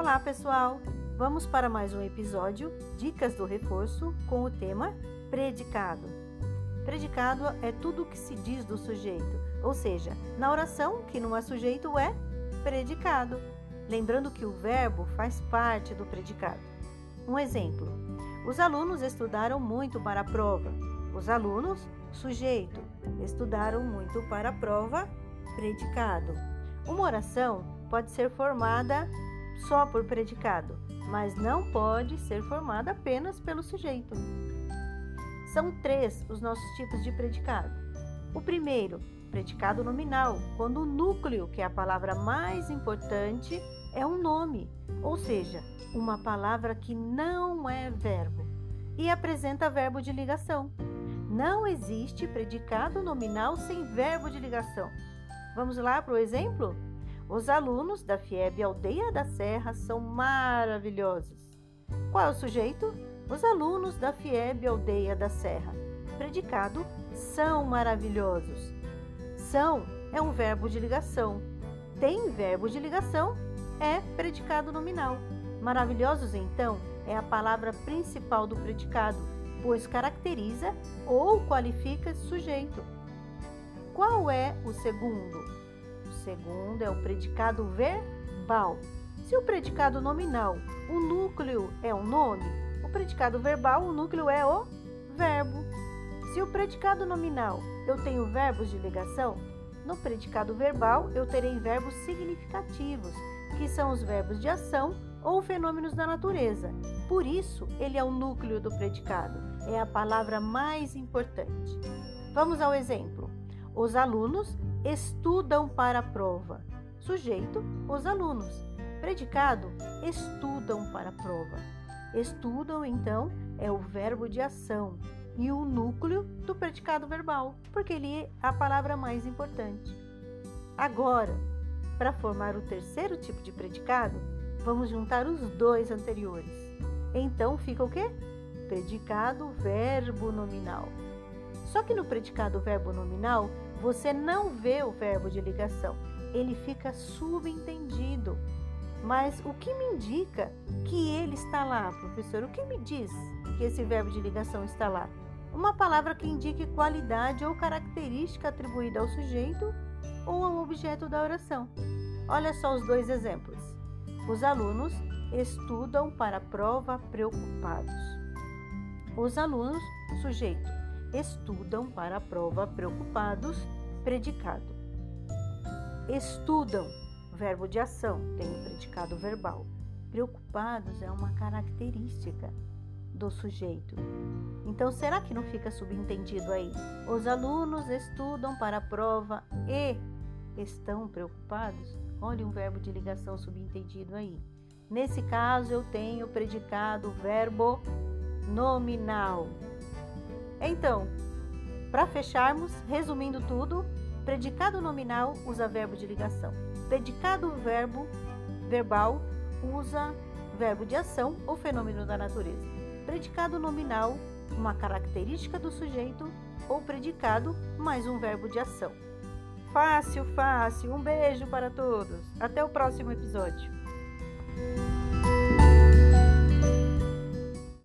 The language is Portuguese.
Olá, pessoal! Vamos para mais um episódio Dicas do Reforço com o tema Predicado. Predicado é tudo o que se diz do sujeito, ou seja, na oração que não é sujeito é predicado. Lembrando que o verbo faz parte do predicado. Um exemplo: os alunos estudaram muito para a prova. Os alunos, sujeito, estudaram muito para a prova, predicado. Uma oração pode ser formada só por predicado, mas não pode ser formada apenas pelo sujeito. São três os nossos tipos de predicado. O primeiro, predicado nominal, quando o núcleo, que é a palavra mais importante, é um nome, ou seja, uma palavra que não é verbo e apresenta verbo de ligação. Não existe predicado nominal sem verbo de ligação. Vamos lá para o exemplo? Os alunos da FIEB Aldeia da Serra são maravilhosos. Qual é o sujeito? Os alunos da FIEB Aldeia da Serra. Predicado são maravilhosos. São é um verbo de ligação. Tem verbo de ligação, é predicado nominal. Maravilhosos, então, é a palavra principal do predicado, pois caracteriza ou qualifica sujeito. Qual é o segundo? Segundo é o predicado verbal. Se o predicado nominal, o núcleo é o nome, o predicado verbal, o núcleo é o verbo. Se o predicado nominal eu tenho verbos de ligação, no predicado verbal eu terei verbos significativos, que são os verbos de ação ou fenômenos da natureza. Por isso, ele é o núcleo do predicado, é a palavra mais importante. Vamos ao exemplo. Os alunos estudam para a prova. Sujeito, os alunos. Predicado, estudam para a prova. Estudam, então, é o verbo de ação e o núcleo do predicado verbal, porque ele é a palavra mais importante. Agora, para formar o terceiro tipo de predicado, vamos juntar os dois anteriores. Então fica o quê? Predicado verbo nominal. Só que no predicado verbo nominal, você não vê o verbo de ligação, ele fica subentendido. Mas o que me indica que ele está lá, professor? O que me diz que esse verbo de ligação está lá? Uma palavra que indique qualidade ou característica atribuída ao sujeito ou ao objeto da oração. Olha só os dois exemplos. Os alunos estudam para a prova preocupados. Os alunos, sujeito, estudam para a prova preocupados, predicado. Estudam, verbo de ação, tem o predicado verbal. Preocupados é uma característica do sujeito. Então, será que não fica subentendido aí? Os alunos estudam para a prova e estão preocupados? Olha um verbo de ligação subentendido aí. Nesse caso, eu tenho predicado verbo nominal. Então, para fecharmos, resumindo tudo, predicado nominal usa verbo de ligação. Predicado verbo verbal usa verbo de ação ou fenômeno da natureza. Predicado nominal, uma característica do sujeito, ou predicado mais um verbo de ação. Fácil, fácil. Um beijo para todos. Até o próximo episódio.